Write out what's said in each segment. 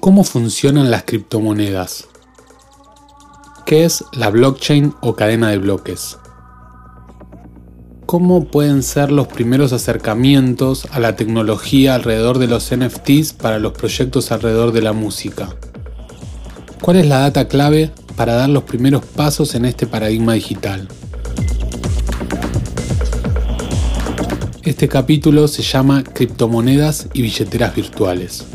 ¿Cómo funcionan las criptomonedas? ¿Qué es la blockchain o cadena de bloques? ¿Cómo pueden ser los primeros acercamientos a la tecnología alrededor de los NFTs para los proyectos alrededor de la música? ¿Cuál es la data clave para dar los primeros pasos en este paradigma digital? Este capítulo se llama Criptomonedas y billeteras virtuales.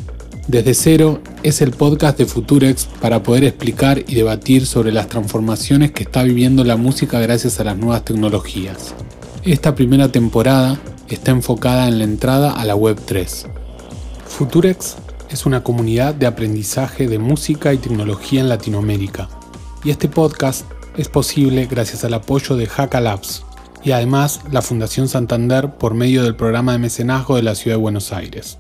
Desde cero es el podcast de Futurex para poder explicar y debatir sobre las transformaciones que está viviendo la música gracias a las nuevas tecnologías. Esta primera temporada está enfocada en la entrada a la Web 3. Futurex es una comunidad de aprendizaje de música y tecnología en Latinoamérica, y este podcast es posible gracias al apoyo de Haka Labs y además la Fundación Santander por medio del programa de mecenazgo de la Ciudad de Buenos Aires.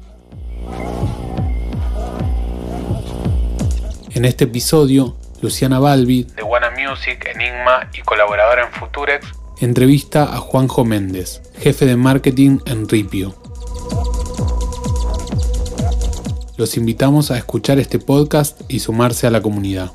En este episodio, Luciana Balbi, de Wanna Music, Enigma y colaboradora en Futurex, entrevista a Juanjo Méndez, jefe de marketing en Ripio. Los invitamos a escuchar este podcast y sumarse a la comunidad.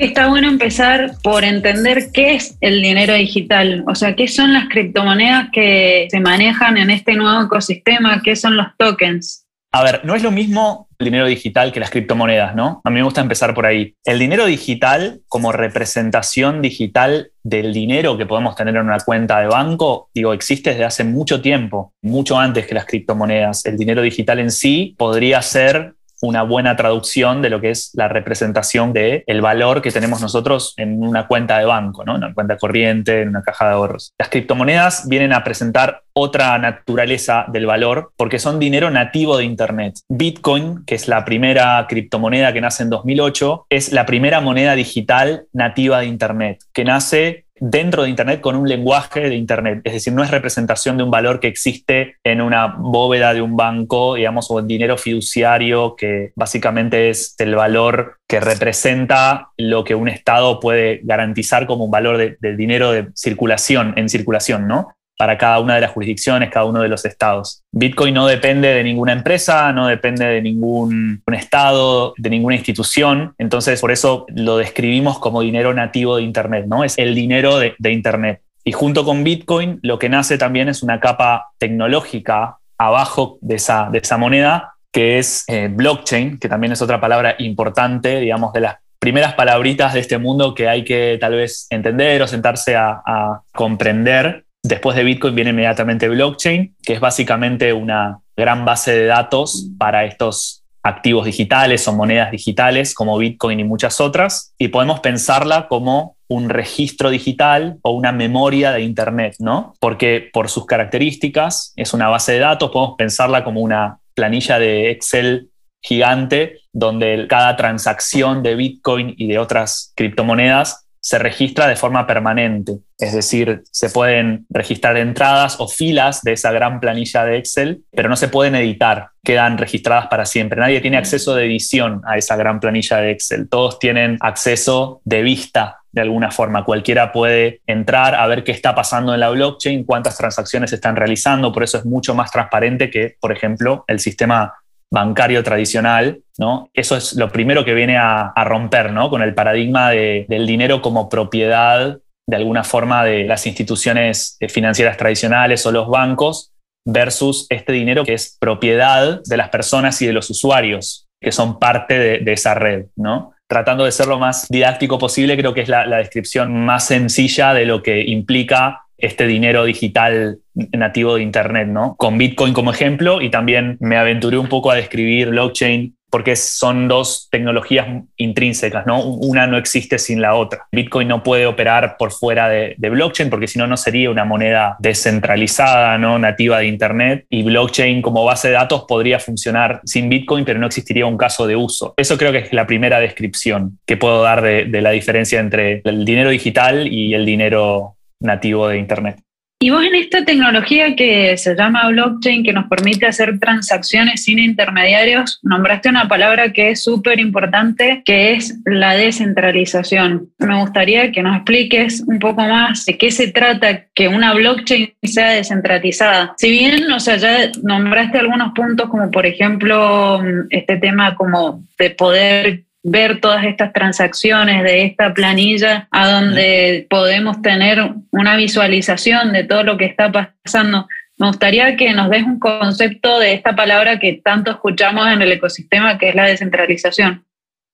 Está bueno empezar por entender qué es el dinero digital, o sea, qué son las criptomonedas que se manejan en este nuevo ecosistema, qué son los tokens. A ver, no es lo mismo el dinero digital que las criptomonedas, ¿no? A mí me gusta empezar por ahí. El dinero digital como representación digital del dinero que podemos tener en una cuenta de banco, digo, existe desde hace mucho tiempo, mucho antes que las criptomonedas. El dinero digital en sí podría ser una buena traducción de lo que es la representación del el valor que tenemos nosotros en una cuenta de banco, ¿no? en una cuenta corriente, en una caja de ahorros. Las criptomonedas vienen a presentar otra naturaleza del valor porque son dinero nativo de Internet. Bitcoin, que es la primera criptomoneda que nace en 2008, es la primera moneda digital nativa de Internet, que nace dentro de Internet con un lenguaje de Internet. Es decir, no es representación de un valor que existe en una bóveda de un banco, digamos, o en dinero fiduciario, que básicamente es el valor que representa lo que un Estado puede garantizar como un valor de, de dinero de circulación, en circulación, ¿no? Para cada una de las jurisdicciones, cada uno de los estados. Bitcoin no depende de ninguna empresa, no depende de ningún estado, de ninguna institución, entonces por eso lo describimos como dinero nativo de Internet, ¿no? Es el dinero de, Internet. Y junto con Bitcoin lo que nace también es una capa tecnológica abajo de esa, de esa moneda, que es eh, blockchain, que también es otra palabra importante, digamos, de las primeras palabritas de este mundo que hay que tal vez entender o sentarse a, a comprender Después de Bitcoin viene inmediatamente blockchain, que es básicamente una gran base de datos para estos activos digitales o monedas digitales como Bitcoin y muchas otras, y podemos pensarla como un registro digital o una memoria de Internet, ¿no? Porque por sus características es una base de datos, podemos pensarla como una planilla de Excel gigante donde cada transacción de Bitcoin y de otras criptomonedas se registra de forma permanente, es decir, se pueden registrar entradas o filas de esa gran planilla de Excel, pero no se pueden editar, quedan registradas para siempre. Nadie tiene acceso de edición a esa gran planilla de Excel, todos tienen acceso de vista de alguna forma. Cualquiera puede entrar a ver qué está pasando en la blockchain, cuántas transacciones se están realizando, por eso es mucho más transparente que, por ejemplo, el sistema bancario tradicional, ¿no? Eso es lo primero que viene a, romper, ¿no? Con el paradigma del dinero como propiedad, de alguna forma, de las instituciones eh, financieras tradicionales o los bancos, versus este dinero que es propiedad de las personas y de los usuarios, que son parte de, esa red, ¿no? Tratando de ser lo más didáctico posible, creo que es la descripción más sencilla de lo que implica este dinero digital nativo de Internet, ¿no? Con Bitcoin como ejemplo y también me aventuré un poco a describir blockchain porque son dos tecnologías intrínsecas, ¿no? Una no existe sin la otra. Bitcoin no puede operar por fuera de, blockchain porque si no, no sería una moneda descentralizada, ¿no? Nativa de Internet. Y blockchain como base de datos podría funcionar sin Bitcoin, pero no existiría un caso de uso. Eso creo que es la primera descripción que puedo dar de, de la diferencia entre el dinero digital y el dinero nativo de Internet. Y vos en esta tecnología que se llama blockchain, que nos permite hacer transacciones sin intermediarios, nombraste una palabra que es súper importante, que es la descentralización. Me gustaría que nos expliques un poco más de qué se trata que una blockchain sea descentralizada. Si bien, o sea, ya nombraste algunos puntos como por ejemplo este tema como de poder ver todas estas transacciones de esta planilla a donde podemos tener una visualización de todo lo que está pasando. Me gustaría que nos des un concepto de esta palabra que tanto escuchamos en el ecosistema, que es la descentralización.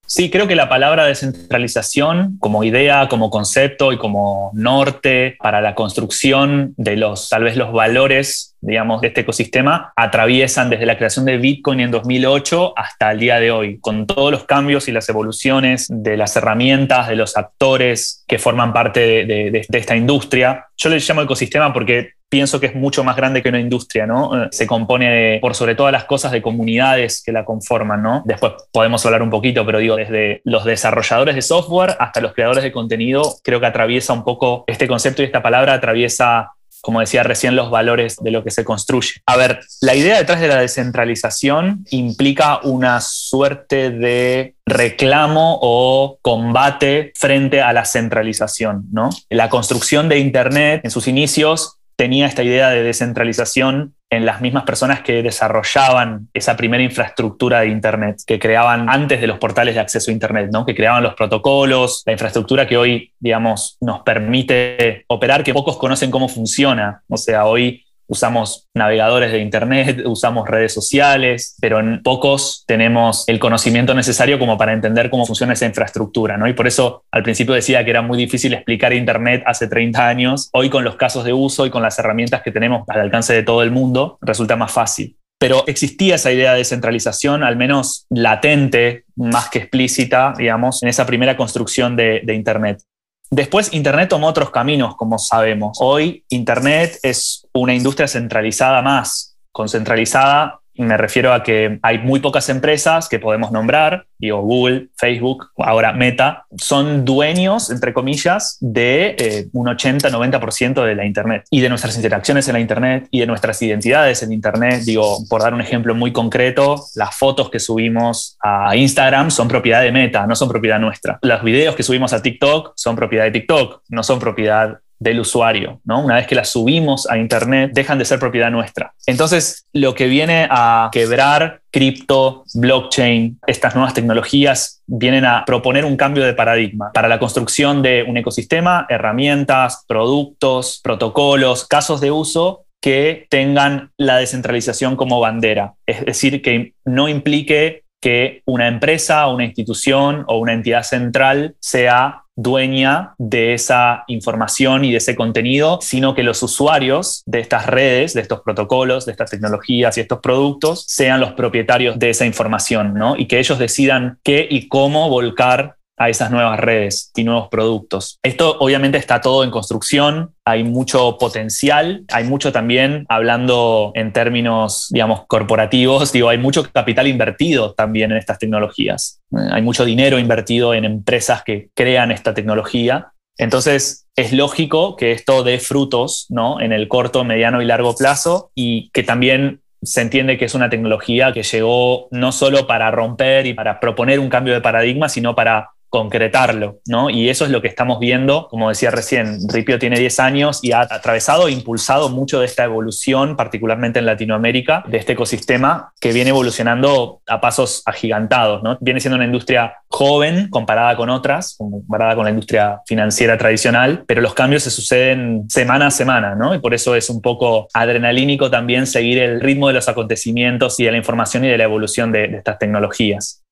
Sí, creo que la palabra descentralización como idea, como concepto y como norte para la construcción de los, tal vez los valores, digamos, de este ecosistema, atraviesan desde la creación de Bitcoin en 2008 hasta el día de hoy, con todos los cambios y las evoluciones de las herramientas, de los actores que forman parte de, de esta industria. Yo le llamo ecosistema porque pienso que es mucho más grande que una industria, ¿no? Eh, se compone por sobre todas las cosas de comunidades que la conforman, ¿no? Después podemos hablar un poquito, pero digo, desde los desarrolladores de software hasta los creadores de contenido, creo que atraviesa un poco este concepto y esta palabra atraviesa como decía recién, los valores de lo que se construye. A ver, la idea detrás de la descentralización implica una suerte de reclamo o combate frente a la centralización, ¿no? La construcción de Internet en sus inicios tenía esta idea de descentralización en las mismas personas que desarrollaban esa primera infraestructura de Internet, que creaban antes de los portales de acceso a Internet, ¿no? que creaban los protocolos, la infraestructura que hoy, digamos, nos permite operar, que pocos conocen cómo funciona. O sea, hoy usamos navegadores de Internet, usamos redes sociales, pero en pocos tenemos el conocimiento necesario como para entender cómo funciona esa infraestructura. ¿no? Y por eso al principio decía que era muy difícil explicar Internet hace 30 años. Hoy con los casos de uso y con las herramientas que tenemos al alcance de todo el mundo, resulta más fácil. Pero existía esa idea de centralización, al menos latente, más que explícita, digamos, en esa primera construcción de, de Internet. Después, Internet tomó otros caminos, como sabemos. Hoy, Internet es una industria centralizada más, concentralizada me refiero a que hay muy pocas empresas que podemos nombrar, digo Google, Facebook, ahora Meta, son dueños, entre comillas, de eh, un 80-90% de la Internet y de nuestras interacciones en la Internet y de nuestras identidades en Internet. Digo, por dar un ejemplo muy concreto, las fotos que subimos a Instagram son propiedad de Meta, no son propiedad nuestra. Los videos que subimos a TikTok son propiedad de TikTok, no son propiedad del usuario, ¿no? Una vez que las subimos a Internet, dejan de ser propiedad nuestra. Entonces, lo que viene a quebrar cripto, blockchain, estas nuevas tecnologías vienen a proponer un cambio de paradigma para la construcción de un ecosistema, herramientas, productos, protocolos, casos de uso que tengan la descentralización como bandera. Es decir, que no implique que una empresa, una institución o una entidad central sea dueña de esa información y de ese contenido, sino que los usuarios de estas redes, de estos protocolos, de estas tecnologías y estos productos sean los propietarios de esa información, ¿no? Y que ellos decidan qué y cómo volcar a esas nuevas redes y nuevos productos. Esto obviamente está todo en construcción, hay mucho potencial, hay mucho también, hablando en términos, digamos, corporativos, digo, hay mucho capital invertido también en estas tecnologías. Hay mucho dinero invertido en empresas que crean esta tecnología. Entonces, es lógico que esto dé frutos ¿no? en el corto, mediano y largo plazo y que también se entiende que es una tecnología que llegó no solo para romper y para proponer un cambio de paradigma, sino para concretarlo, ¿no? Y eso es lo que estamos viendo, como decía recién, Ripio tiene 10 años y ha atravesado e impulsado mucho de esta evolución, particularmente en Latinoamérica, de este ecosistema que viene evolucionando a pasos agigantados, ¿no? Viene siendo una industria joven comparada con otras, comparada con la industria financiera tradicional, pero los cambios se suceden semana a semana, ¿no? Y por eso es un poco adrenalínico también seguir el ritmo de los acontecimientos y de la información y de la evolución de, de estas tecnologías.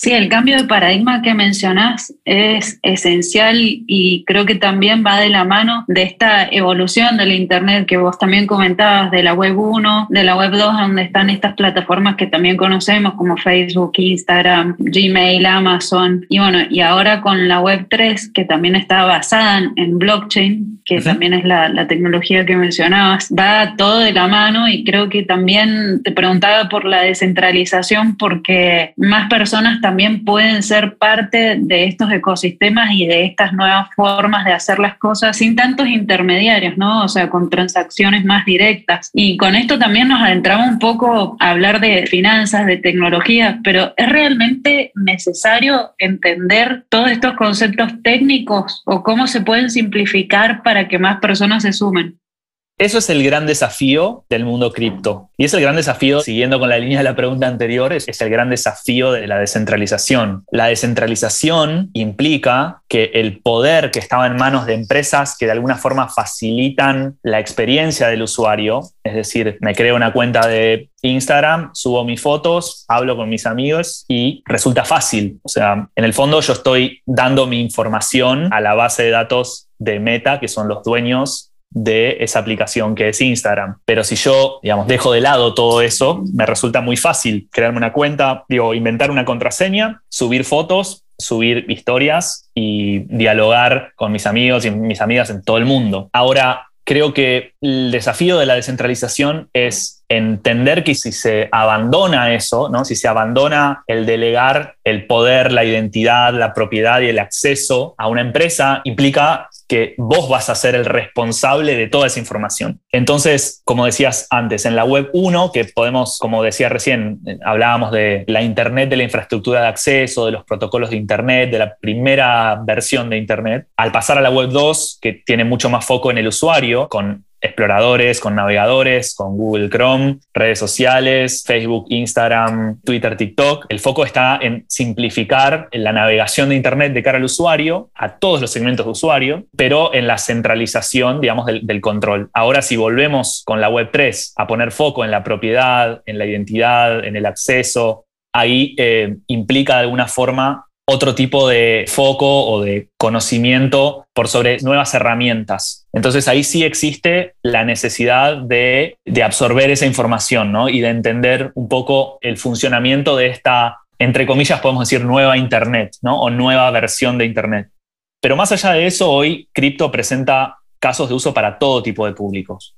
Sí, el cambio de paradigma que mencionás es esencial y creo que también va de la mano de esta evolución del Internet que vos también comentabas, de la Web 1, de la Web 2, donde están estas plataformas que también conocemos como Facebook, Instagram, Gmail, Amazon. Y bueno, y ahora con la Web 3, que también está basada en blockchain, que también es la, la tecnología que mencionabas, va todo de la mano y creo que también te preguntaba por la descentralización porque más personas también también pueden ser parte de estos ecosistemas y de estas nuevas formas de hacer las cosas sin tantos intermediarios, ¿no? O sea, con transacciones más directas. Y con esto también nos adentramos un poco a hablar de finanzas, de tecnología, pero ¿es realmente necesario entender todos estos conceptos técnicos o cómo se pueden simplificar para que más personas se sumen? Eso es el gran desafío del mundo cripto. Y es el gran desafío, siguiendo con la línea de la pregunta anterior, es, el gran desafío de la descentralización. La descentralización implica que el poder que estaba en manos de empresas que de alguna forma facilitan la experiencia del usuario, es decir, me creo una cuenta de Instagram, subo mis fotos, hablo con mis amigos y resulta fácil. O sea, en el fondo yo estoy dando mi información a la base de datos de Meta, que son los dueños de esa aplicación que es Instagram. Pero si yo, digamos, dejo de lado todo eso, me resulta muy fácil crearme una cuenta, digo, inventar una contraseña, subir fotos, subir historias y dialogar con mis amigos y mis amigas en todo el mundo. Ahora, creo que el desafío de la descentralización es entender que si se abandona eso, ¿no? si se abandona el delegar el poder, la identidad, la propiedad y el acceso a una empresa, implica que vos vas a ser el responsable de toda esa información. Entonces, como decías antes, en la web 1, que podemos, como decía recién, eh, hablábamos de la Internet, de la infraestructura de acceso, de los protocolos de Internet, de la primera versión de Internet, al pasar a la web 2, que tiene mucho más foco en el usuario, con exploradores, con navegadores, con Google Chrome, redes sociales, Facebook, Instagram, Twitter, TikTok. El foco está en simplificar la navegación de Internet de cara al usuario, a todos los segmentos de usuario, pero en la centralización, digamos, del, control. Ahora, si volvemos con la Web 3 a poner foco en la propiedad, en la identidad, en el acceso, ahí eh, implica de alguna forma otro tipo de foco o de conocimiento por sobre nuevas herramientas. Entonces ahí sí existe la necesidad de, absorber esa información y de entender un poco el funcionamiento de esta, entre comillas, podemos decir nueva Internet ¿no? o nueva versión de Internet. Pero más allá de eso, hoy cripto presenta casos de uso para todo tipo de públicos.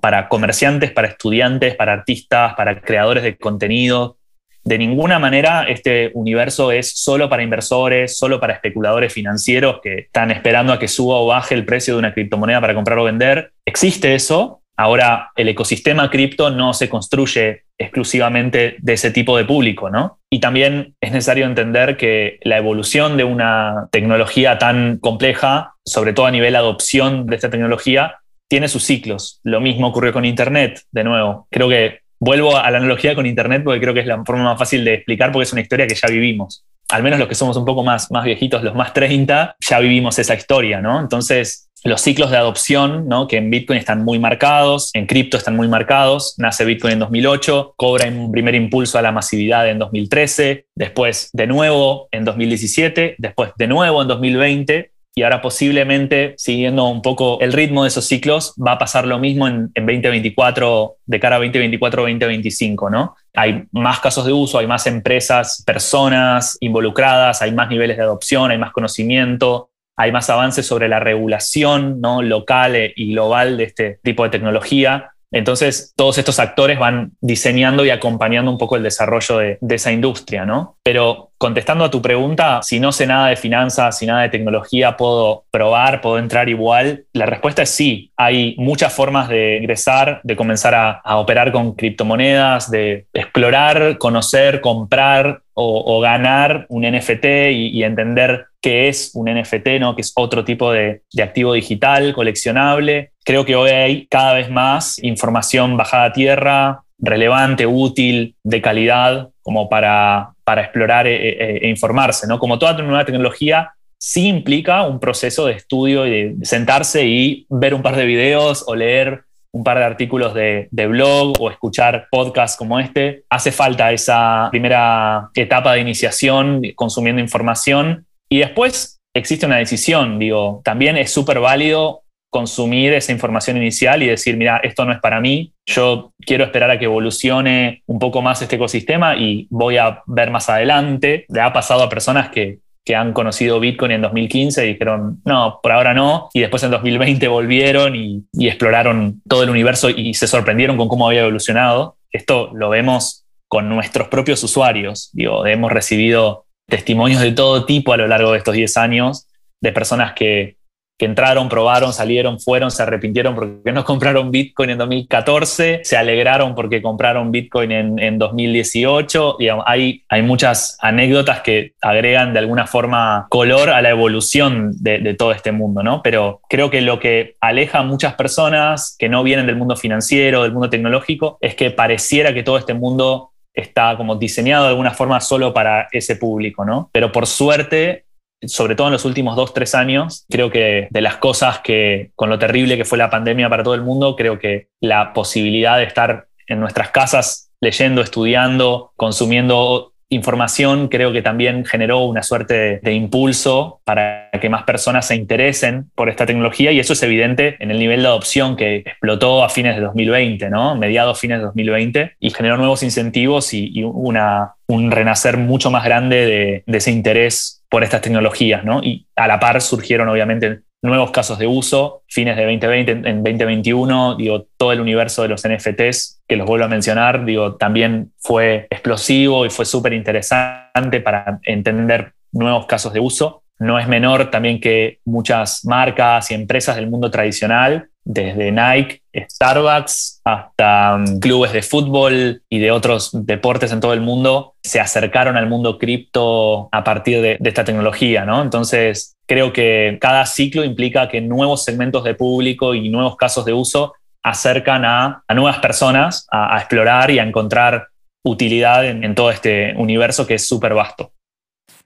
para comerciantes, para estudiantes, para artistas, para creadores de contenido, de ninguna manera este universo es solo para inversores, solo para especuladores financieros que están esperando a que suba o baje el precio de una criptomoneda para comprar o vender. Existe eso. Ahora, el ecosistema cripto no se construye exclusivamente de ese tipo de público, ¿no? Y también es necesario entender que la evolución de una tecnología tan compleja, sobre todo a nivel adopción de esta tecnología, tiene sus ciclos. Lo mismo ocurrió con Internet, de nuevo. Creo que vuelvo a la analogía con Internet porque creo que es la forma más fácil de explicar porque es una historia que ya vivimos. Al menos los que somos un poco más, más viejitos, los más 30, ya vivimos esa historia, ¿no? Entonces, los ciclos de adopción, ¿no? que en Bitcoin están muy marcados, en cripto están muy marcados. Nace Bitcoin en 2008, cobra un primer impulso a la masividad en 2013, después de nuevo en 2017, después de nuevo en 2020 y ahora posiblemente, siguiendo un poco el ritmo de esos ciclos, va a pasar lo mismo en, 2024, de cara a 2024-2025, ¿no? Hay más casos de uso, hay más empresas, personas involucradas, hay más niveles de adopción, hay más conocimiento, hay más avances sobre la regulación ¿no? local y global de este tipo de tecnología. Entonces, todos estos actores van diseñando y acompañando un poco el desarrollo de, esa industria, ¿no? Pero contestando a tu pregunta, si no sé nada de finanzas, si nada de tecnología, ¿puedo probar, puedo entrar igual? La respuesta es sí. Hay muchas formas de ingresar, de comenzar a, operar con criptomonedas, de explorar, conocer, comprar o, ganar un NFT y, entender qué es un NFT, ¿no? que es otro tipo de activo digital coleccionable Creo que hoy hay cada vez más información bajada a tierra, relevante, útil, de calidad, como para, para explorar e, e, e informarse. ¿no? Como toda nueva tecnología, sí implica un proceso de estudio y de sentarse y ver un par de videos o leer un par de artículos de, blog o escuchar podcasts como este. Hace falta esa primera etapa de iniciación consumiendo información y después existe una decisión. Digo, también es súper válido consumir esa información inicial y decir, mira, esto no es para mí, yo quiero esperar a que evolucione un poco más este ecosistema y voy a ver más adelante. Le ha pasado a personas que, han conocido Bitcoin en 2015 y dijeron, no, por ahora no, y después en 2020 volvieron y, y exploraron todo el universo y se sorprendieron con cómo había evolucionado. Esto lo vemos con nuestros propios usuarios. Digo, hemos recibido testimonios de todo tipo a lo largo de estos 10 años de personas que que entraron, probaron, salieron, fueron, se arrepintieron porque no compraron Bitcoin en 2014, se alegraron porque compraron Bitcoin en, 2018. hay, hay muchas anécdotas que agregan de alguna forma color a la evolución de, todo este mundo, ¿no? Pero creo que lo que aleja a muchas personas que no vienen del mundo financiero, del mundo tecnológico, es que pareciera que todo este mundo está como diseñado de alguna forma solo para ese público, ¿no? Pero por suerte sobre todo en los últimos dos, tres años, creo que de las cosas que, con lo terrible que fue la pandemia para todo el mundo, creo que la posibilidad de estar en nuestras casas leyendo, estudiando, consumiendo información creo que también generó una suerte de, impulso para que más personas se interesen por esta tecnología y eso es evidente en el nivel de adopción que explotó a fines de 2020, ¿no? mediados fines de 2020 y generó nuevos incentivos y, una, un renacer mucho más grande de, de ese interés por estas tecnologías, ¿no? Y a la par surgieron obviamente nuevos casos de uso, fines de 2020, en 2021, digo, todo el universo de los NFTs, que los vuelvo a mencionar, digo, también fue explosivo y fue súper interesante para entender nuevos casos de uso. No es menor también que muchas marcas y empresas del mundo tradicional desde Nike, Starbucks, hasta um, clubes de fútbol y de otros deportes en todo el mundo, se acercaron al mundo cripto a partir de, esta tecnología, ¿no? Entonces, creo que cada ciclo implica que nuevos segmentos de público y nuevos casos de uso acercan a, nuevas personas a, explorar y a encontrar utilidad en todo este universo que es súper vasto.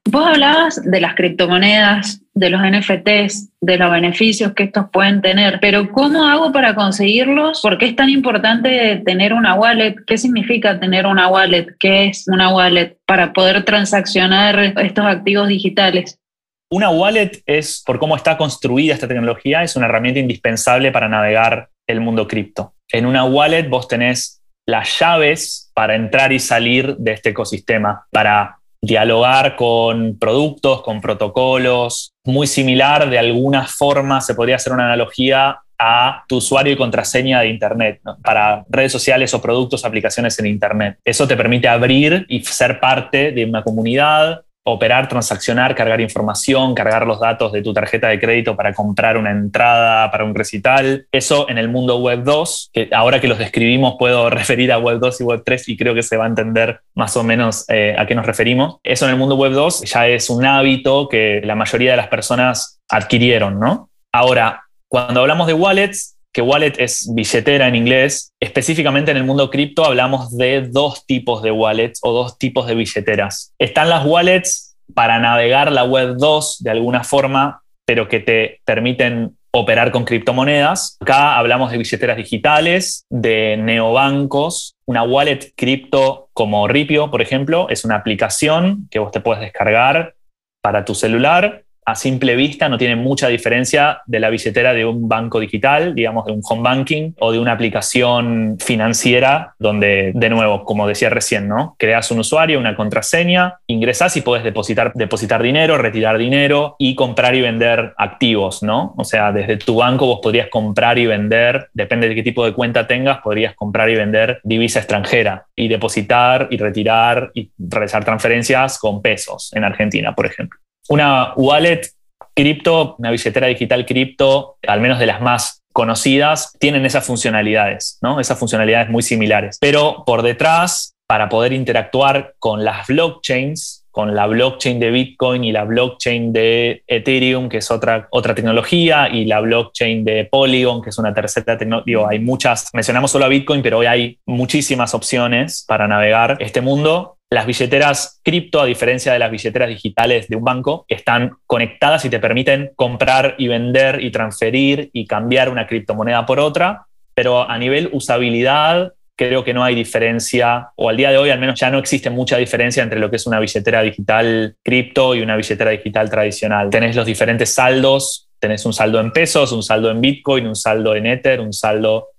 Vos hablabas de las criptomonedas, de los NFTs, de los beneficios que estos pueden tener, pero ¿cómo hago para conseguirlos? ¿Por qué es tan importante tener una wallet? ¿Qué significa tener una wallet? ¿Qué es una wallet para poder transaccionar estos activos digitales? Una wallet es, por cómo está construida esta tecnología, es una herramienta indispensable para navegar el mundo cripto. En una wallet vos tenés las llaves para entrar y salir de este ecosistema, para dialogar con productos, con protocolos, muy similar, de alguna forma se podría hacer una analogía a tu usuario y contraseña de Internet, para redes sociales o productos, aplicaciones en Internet. Eso te permite abrir y ser parte de una comunidad, operar, transaccionar, cargar información, cargar los datos de tu tarjeta de crédito para comprar una entrada para un recital. Eso en el mundo Web 2, que ahora que los describimos puedo referir a Web 2 y Web 3 y creo que se va a entender más o menos eh, a qué nos referimos. Eso en el mundo Web 2 ya es un hábito que la mayoría de las personas adquirieron, ¿no? Ahora, cuando hablamos de wallets, que wallet es billetera en inglés. Específicamente en el mundo cripto hablamos de dos tipos de wallets o dos tipos de billeteras. Están las wallets para navegar la web 2 de alguna forma, pero que te permiten operar con criptomonedas. Acá hablamos de billeteras digitales, de neobancos. Una wallet cripto como Ripio, por ejemplo, es una aplicación que vos te puedes descargar para tu celular a simple vista no tiene mucha diferencia de la billetera de un banco digital, digamos, de un home banking o de una aplicación financiera donde, de nuevo, como decía recién, ¿no? Creas un usuario, una contraseña, ingresas y puedes depositar, depositar dinero, retirar dinero y comprar y vender activos, ¿no? O sea, desde tu banco vos podrías comprar y vender, depende de qué tipo de cuenta tengas, podrías comprar y vender divisa extranjera y depositar y retirar y realizar transferencias con pesos en Argentina, por ejemplo. Una wallet cripto, una billetera digital cripto, al menos de las más conocidas, tienen esas funcionalidades, ¿no? Esas funcionalidades muy similares. Pero por detrás, para poder interactuar con las blockchains, con la blockchain de Bitcoin y la blockchain de Ethereum, que es otra, otra tecnología, y la blockchain de Polygon, que es una tercera tecnología. Hay muchas, mencionamos solo a Bitcoin, pero hoy hay muchísimas opciones para navegar este mundo. Las billeteras cripto, a diferencia de las billeteras digitales de un banco, están conectadas y te permiten comprar y vender y transferir y cambiar una criptomoneda por otra, pero a nivel usabilidad creo que no hay diferencia, o al día de hoy al menos ya no existe mucha diferencia entre lo que es una billetera digital cripto y una billetera digital tradicional. Tenés los diferentes saldos, tenés un saldo en pesos, un saldo en Bitcoin, un saldo en Ether, un saldo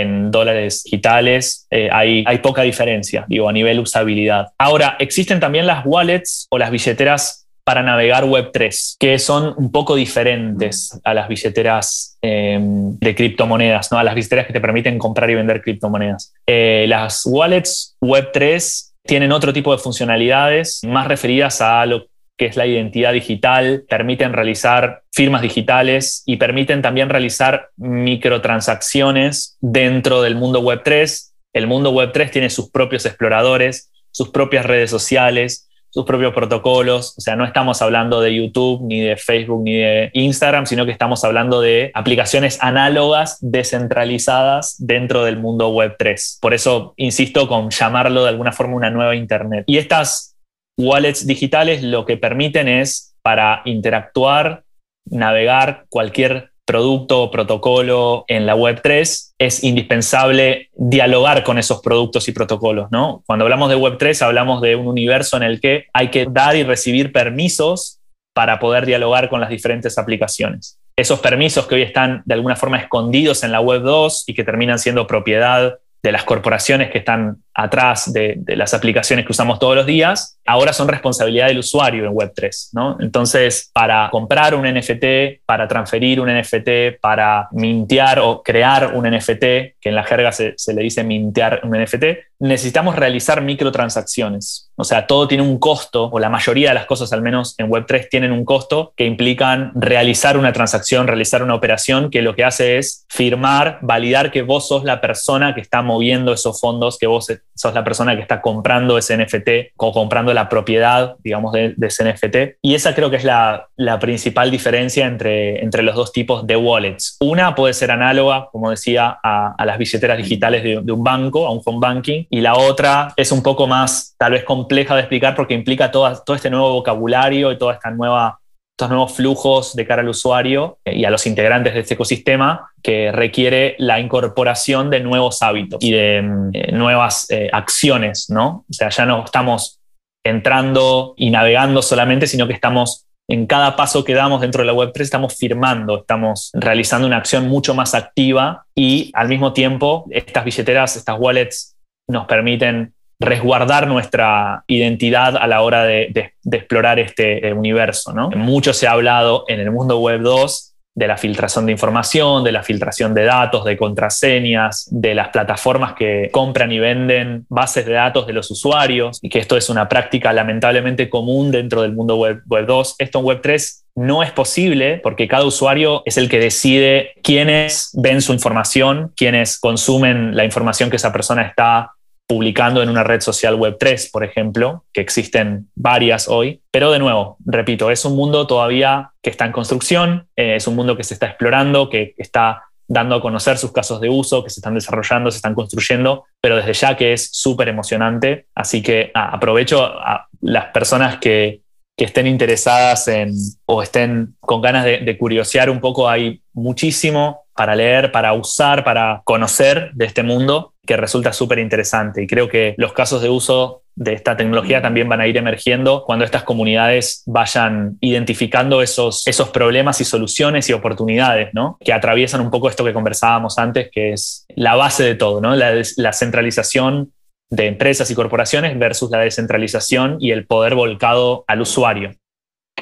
en dólares digitales, eh, hay, hay poca diferencia, digo, a nivel usabilidad. Ahora, existen también las wallets o las billeteras para navegar Web3, que son un poco diferentes a las billeteras em, de criptomonedas, ¿no? a las billeteras que te permiten comprar y vender criptomonedas. Eh, las wallets Web3 tienen otro tipo de funcionalidades más referidas a lo que es la identidad digital, permiten realizar firmas digitales y permiten también realizar microtransacciones dentro del mundo Web3. El mundo Web3 tiene sus propios exploradores, sus propias redes sociales, sus propios protocolos. O sea, no estamos hablando de YouTube, ni de Facebook, ni de Instagram, sino que estamos hablando de aplicaciones análogas, descentralizadas dentro del mundo Web 3. Por eso insisto con llamarlo de alguna forma una nueva Internet. Y estas wallets digitales lo que permiten es para interactuar, navegar cualquier producto o protocolo en la Web3, es indispensable dialogar con esos productos y protocolos. ¿no? Cuando hablamos de Web3 hablamos de un universo en el que hay que dar y recibir permisos para poder dialogar con las diferentes aplicaciones. Esos permisos que hoy están de alguna forma escondidos en la Web 2 y que terminan siendo propiedad de las corporaciones que están atrás de, las aplicaciones que usamos todos los días, ahora son responsabilidad del usuario en Web3. ¿no? Entonces, para comprar un NFT, para transferir un NFT, para mintear o crear un NFT, que en la jerga se, se le dice mintear un NFT, necesitamos realizar microtransacciones. O sea, todo tiene un costo, o la mayoría de las cosas al menos en Web3 tienen un costo que implican realizar una transacción, realizar una operación que lo que hace es firmar, validar que vos sos la persona que está moviendo esos fondos, que vos sos la persona que está comprando ese NFT o comprando la propiedad, digamos, de, ese NFT. Y esa creo que es la, principal diferencia entre, entre los dos tipos de wallets. Una puede ser análoga, como decía, a, las billeteras digitales de, de, un banco, a un home banking, y la otra es un poco más, tal vez, compleja de explicar porque implica todo, todo este nuevo vocabulario y toda esta nueva estos nuevos flujos de cara al usuario eh, y a los integrantes de este ecosistema que requiere la incorporación de nuevos hábitos y de mm, eh, nuevas eh, acciones, ¿no? O sea, ya no estamos entrando y navegando solamente, sino que estamos en cada paso que damos dentro de la Web3 estamos firmando, estamos realizando una acción mucho más activa y al mismo tiempo estas billeteras, estas wallets nos permiten resguardar nuestra identidad a la hora de, explorar este eh, universo. ¿no? Mucho se ha hablado en el mundo web 2 de la filtración de información, de la filtración de datos, de contraseñas, de las plataformas que compran y venden bases de datos de los usuarios, y que esto es una práctica lamentablemente común dentro del mundo web, web 2. Esto en web 3 no es posible porque cada usuario es el que decide quiénes ven su información, quiénes consumen la información que esa persona está publicando en una red social web 3, por ejemplo, que existen varias hoy. Pero de nuevo, repito, es un mundo todavía que está en construcción, eh, es un mundo que se está explorando, que está dando a conocer sus casos de uso, que se están desarrollando, se están construyendo, pero desde ya que es súper emocionante. Así que aprovecho a las personas que, estén interesadas en o estén con ganas de, de curiosear un poco, hay muchísimo para leer, para usar, para conocer de este mundo que resulta súper interesante. Y creo que los casos de uso de esta tecnología también van a ir emergiendo cuando estas comunidades vayan identificando esos, esos problemas y soluciones y oportunidades, ¿no? Que atraviesan un poco esto que conversábamos antes, que es la base de todo, ¿no? La, la centralización de empresas y corporaciones versus la descentralización y el poder volcado al usuario.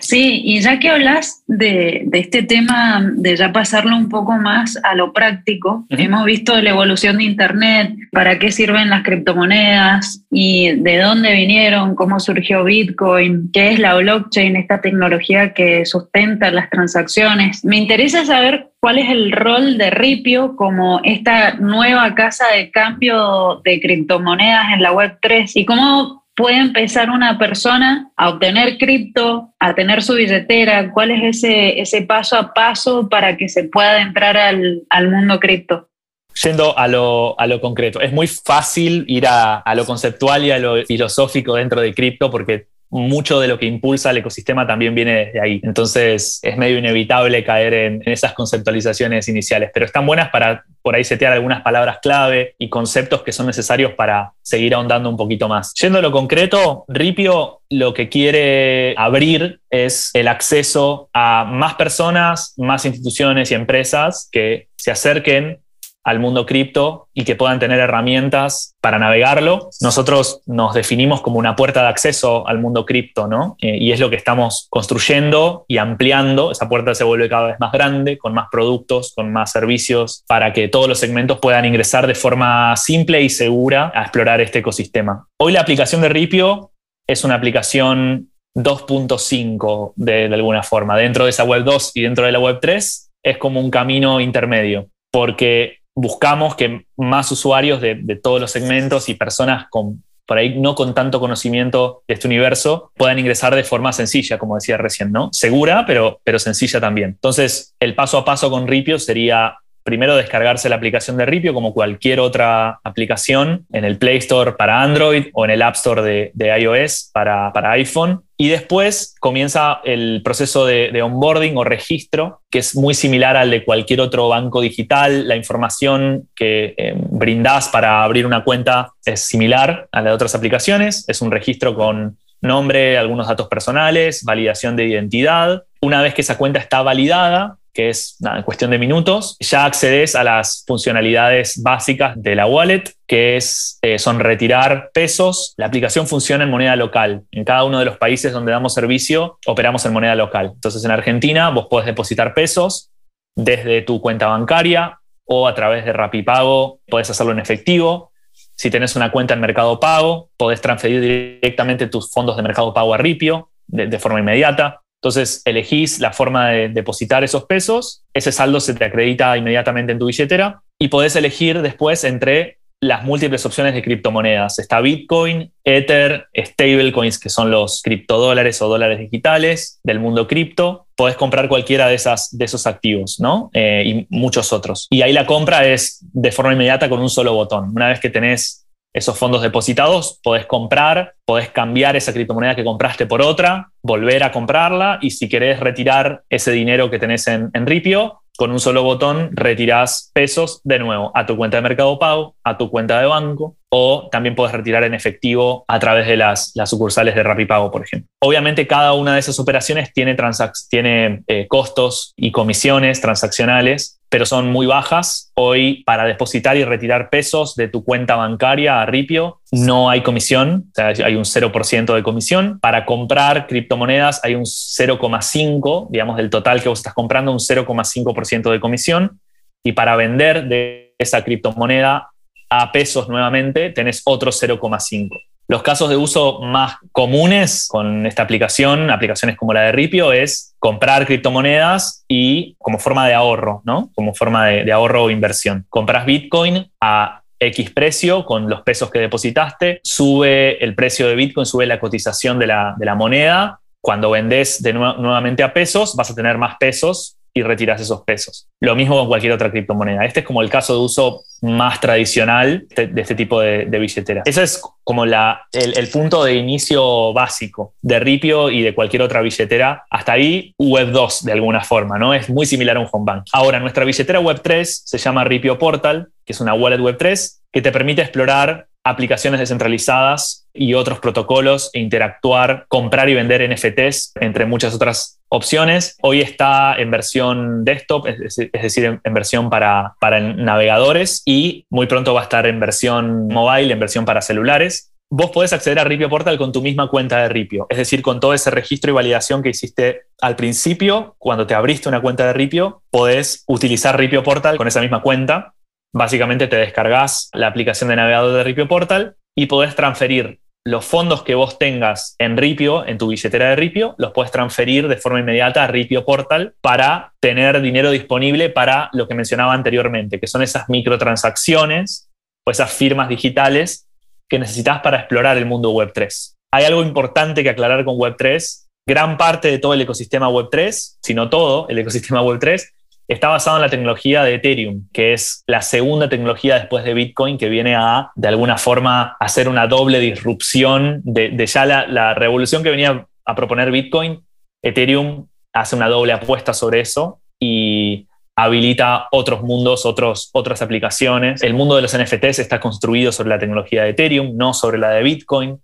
Sí, y ya que hablas de, este tema de ya pasarlo un poco más a lo práctico, hemos visto la evolución de Internet, para qué sirven las criptomonedas y de dónde vinieron, cómo surgió Bitcoin, qué es la blockchain, esta tecnología que sustenta las transacciones. Me interesa saber cuál es el rol de Ripio como esta nueva casa de cambio de criptomonedas en la Web3 y cómo puede empezar una persona a obtener cripto, a tener su billetera? ¿Cuál es ese, ese paso a paso para que se pueda entrar al, al mundo cripto? Yendo a lo, a lo, concreto, es muy fácil ir a, a, lo conceptual y a lo filosófico dentro de cripto porque mucho de lo que impulsa el ecosistema también viene desde ahí. Entonces es medio inevitable caer en, esas conceptualizaciones iniciales, pero están buenas para por ahí setear algunas palabras clave y conceptos que son necesarios para seguir ahondando un poquito más. Yendo a lo concreto, Ripio lo que quiere abrir es el acceso a más personas, más instituciones y empresas que se acerquen al mundo cripto y que puedan tener herramientas para navegarlo. Nosotros nos definimos como una puerta de acceso al mundo cripto, ¿no? Eh, y es lo que estamos construyendo y ampliando. Esa puerta se vuelve cada vez más grande, con más productos, con más servicios, para que todos los segmentos puedan ingresar de forma simple y segura a explorar este ecosistema. Hoy la aplicación de Ripio es una aplicación 2.5 de, de alguna forma. Dentro de esa web 2 y dentro de la web 3 es como un camino intermedio, porque buscamos que más usuarios de, todos los segmentos y personas con por ahí no con tanto conocimiento de este universo, puedan ingresar de forma sencilla, como decía recién, ¿no? Segura, pero, pero sencilla también. Entonces, el paso a paso con Ripio sería primero descargarse la aplicación de Ripio como cualquier otra aplicación en el Play Store para Android o en el App Store de, iOS para, iPhone. Y después comienza el proceso de, onboarding o registro, que es muy similar al de cualquier otro banco digital. La información que eh, brindás para abrir una cuenta es similar a la de otras aplicaciones. Es un registro con nombre, algunos datos personales, validación de identidad. Una vez que esa cuenta está validada, que es cuestión de minutos, ya accedes a las funcionalidades básicas de la wallet, que es, eh, son retirar pesos. La aplicación funciona en moneda local. En cada uno de los países donde damos servicio, operamos en moneda local. Entonces, en Argentina, vos podés depositar pesos desde tu cuenta bancaria o a través de Rapipago, podés hacerlo en efectivo. Si tenés una cuenta en Mercado Pago, podés transferir directamente tus fondos de Mercado Pago a Ripio de forma inmediata. Entonces elegís la forma de depositar esos pesos, ese saldo se te acredita inmediatamente en tu billetera y podés elegir después entre las múltiples opciones de criptomonedas. Está Bitcoin, Ether, stablecoins, que son los criptodólares o dólares digitales del mundo cripto. Podés comprar cualquiera de, esos activos, ¿no? Eh, y muchos otros. Y ahí la compra es de forma inmediata con un solo botón. Una vez que tenés esos fondos depositados, podés comprar, podés cambiar esa criptomoneda que compraste por otra, volver a comprarla y si querés retirar ese dinero que tenés en, Ripio, con un solo botón retirás pesos de nuevo a tu cuenta de Mercado Pago, a tu cuenta de banco o también puedes retirar en efectivo a través de las, las sucursales de RapiPago, por ejemplo. Obviamente cada una de esas operaciones tiene, tiene eh, costos y comisiones transaccionales pero son muy bajas. Hoy, para depositar y retirar pesos de tu cuenta bancaria a Ripio, no hay comisión, hay un 0% de comisión. Para comprar criptomonedas hay un 0,5, digamos, del total que vos estás comprando, un 0,5% de comisión. Y para vender de esa criptomoneda a pesos nuevamente, tenés otro 0,5. Los casos de uso más comunes con esta aplicación, aplicaciones como la de Ripio, es comprar criptomonedas y como forma de ahorro, ¿no? Como forma de, ahorro o inversión. Compras Bitcoin a X precio con los pesos que depositaste, sube el precio de Bitcoin, sube la cotización de la, moneda. Cuando vendes de nuevamente a pesos, vas a tener más pesos y retiras esos pesos. Lo mismo con cualquier otra criptomoneda. Este es como el caso de uso más tradicional de, este tipo de, billetera. Ese es como la, el, punto de inicio básico de Ripio y de cualquier otra billetera. Hasta ahí, Web 2 de alguna forma, ¿no? Es muy similar a un home bank. Ahora, nuestra billetera Web 3 se llama Ripio Portal, que es una wallet Web 3 que te permite explorar aplicaciones descentralizadas y otros protocolos e interactuar, comprar y vender NFTs, entre muchas otras opciones. Hoy está en versión desktop, es, decir, en, versión para, para navegadores y muy pronto va a estar en versión mobile, en versión para celulares. Vos podés acceder a Ripio Portal con tu misma cuenta de Ripio, es decir, con todo ese registro y validación que hiciste al principio, cuando te abriste una cuenta de Ripio, podés utilizar Ripio Portal con esa misma cuenta Básicamente te descargas la aplicación de navegador de Ripio Portal y podés transferir los fondos que vos tengas en Ripio, en tu billetera de Ripio, los puedes transferir de forma inmediata a Ripio Portal para tener dinero disponible para lo que mencionaba anteriormente, que son esas microtransacciones o esas firmas digitales que necesitas para explorar el mundo Web3. Hay algo importante que aclarar con Web3. Gran parte de todo el ecosistema Web3, si no todo el ecosistema Web3, está basado en la tecnología de Ethereum, que es la segunda tecnología después de Bitcoin que viene a, de alguna forma, hacer una doble disrupción de, ya la, revolución que venía a proponer Bitcoin. Ethereum hace una doble apuesta sobre eso y habilita otros mundos, otros, otras aplicaciones. El mundo de los NFTs está construido sobre la tecnología de Ethereum, no sobre la de Bitcoin.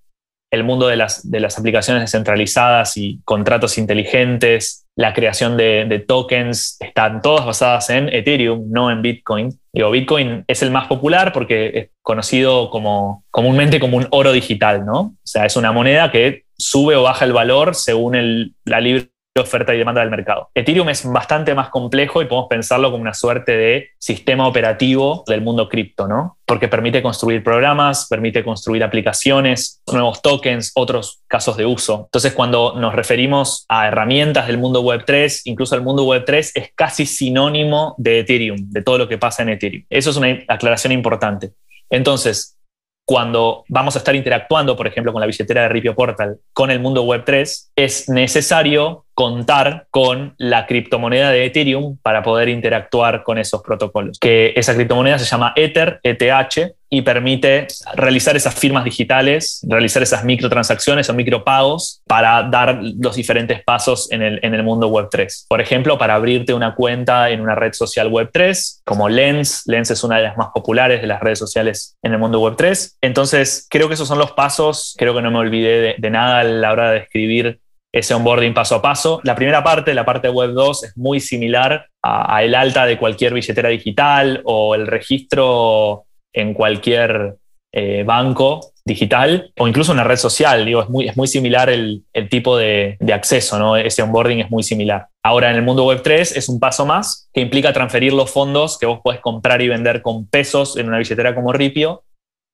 El mundo de las, de las aplicaciones descentralizadas y contratos inteligentes la creación de, tokens, están todas basadas en Ethereum, no en Bitcoin. Digo, Bitcoin es el más popular porque es conocido como, comúnmente como un oro digital, ¿no? O sea, es una moneda que sube o baja el valor según el, la libre oferta y demanda del mercado. Ethereum es bastante más complejo y podemos pensarlo como una suerte de sistema operativo del mundo cripto, ¿no? Porque permite construir programas, permite construir aplicaciones, nuevos tokens, otros casos de uso. Entonces, cuando nos referimos a herramientas del mundo Web 3, incluso el mundo Web 3 es casi sinónimo de Ethereum, de todo lo que pasa en Ethereum. Eso es una aclaración importante. Entonces, cuando vamos a estar interactuando, por ejemplo, con la billetera de Ripio Portal, con el mundo Web 3, es necesario contar con la criptomoneda de Ethereum para poder interactuar con esos protocolos. Que esa criptomoneda se llama Ether, ETH, y permite realizar esas firmas digitales, realizar esas microtransacciones o micropagos para dar los diferentes pasos en el, en el mundo Web3. Por ejemplo, para abrirte una cuenta en una red social Web3, como Lens. Lens es una de las más populares de las redes sociales en el mundo Web3. Entonces, creo que esos son los pasos. Creo que no me olvidé de, de nada a la hora de describir ese onboarding paso a paso. La primera parte, la parte web 2, es muy similar a, el alta de cualquier billetera digital o el registro en cualquier eh, banco digital o incluso una red social. Digo, es, muy, es muy similar el, tipo de, de, acceso, ¿no? ese onboarding es muy similar. Ahora, en el mundo web 3 es un paso más que implica transferir los fondos que vos podés comprar y vender con pesos en una billetera como Ripio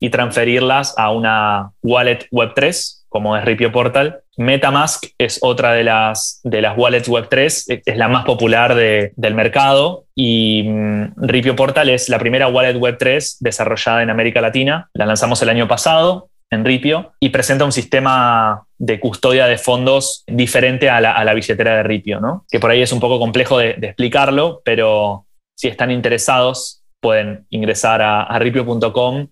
y transferirlas a una wallet web 3 como es Ripio Portal. MetaMask es otra de las, de las wallets Web3, es la más popular del mercado y mm, Ripio Portal es la primera wallet Web3 desarrollada en América Latina. La lanzamos el año pasado en Ripio y presenta un sistema de custodia de fondos diferente a la, billetera de Ripio, ¿no? que por ahí es un poco complejo de, explicarlo, pero si están interesados pueden ingresar a, a ripio.com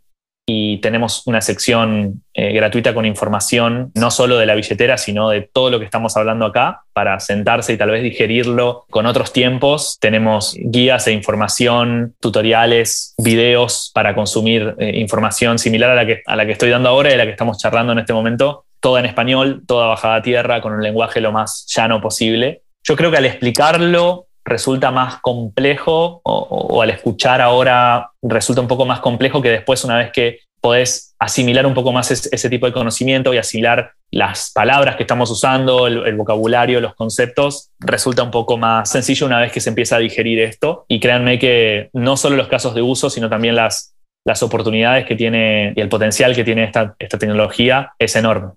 y tenemos una sección eh, gratuita con información, no solo de la billetera, sino de todo lo que estamos hablando acá, para sentarse y tal vez digerirlo con otros tiempos. Tenemos guías e información, tutoriales, videos para consumir eh, información similar a la, que, a la que estoy dando ahora y a la que estamos charlando en este momento, toda en español, toda bajada a tierra, con un lenguaje lo más llano posible. Yo creo que al explicarlo resulta más complejo o, al escuchar ahora resulta un poco más complejo que después una vez que podés asimilar un poco más ese, tipo de conocimiento y asimilar las palabras que estamos usando, el, vocabulario, los conceptos, resulta un poco más sencillo una vez que se empieza a digerir esto. Y créanme que no solo los casos de uso, sino también las, las oportunidades que tiene y el potencial que tiene esta, esta tecnología es enorme.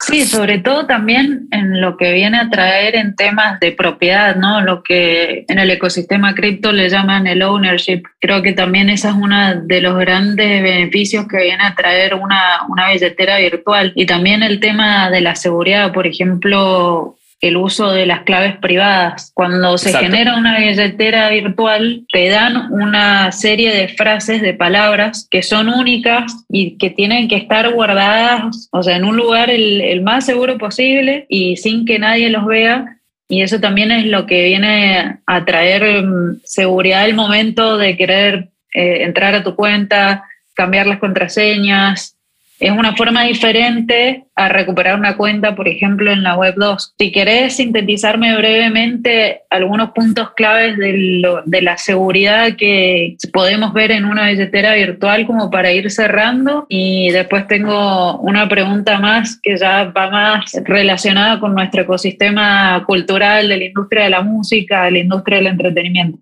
Sí, sobre todo también en lo que viene a traer en temas de propiedad, ¿no? Lo que en el ecosistema cripto le llaman el ownership. Creo que también ese es uno de los grandes beneficios que viene a traer una, una billetera virtual. Y también el tema de la seguridad, por ejemplo, el uso de las claves privadas. Cuando se genera una billetera virtual, te dan una serie de frases, de palabras que son únicas y que tienen que estar guardadas, o sea, en un lugar el, más seguro posible y sin que nadie los vea. Y eso también es lo que viene a traer mm, seguridad al momento de querer eh, entrar a tu cuenta, cambiar las contraseñas, es una forma diferente a recuperar una cuenta, por ejemplo, en la web 2. Si querés sintetizarme brevemente algunos puntos claves de, la seguridad que podemos ver en una billetera virtual como para ir cerrando. Y después tengo una pregunta más que ya va más relacionada con nuestro ecosistema cultural de la industria de la música, de la industria del entretenimiento.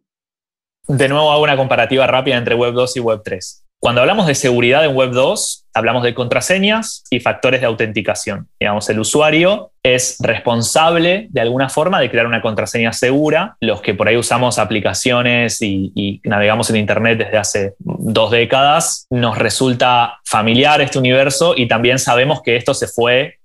De nuevo hago una comparativa rápida entre Web 2 y Web 3. Cuando hablamos de seguridad en Web 2, hablamos de contraseñas y factores de autenticación. Digamos, el usuario es responsable de alguna forma de crear una contraseña segura. Los que por ahí usamos aplicaciones y, navegamos en Internet desde hace dos décadas, nos resulta familiar este universo y también sabemos que esto se fue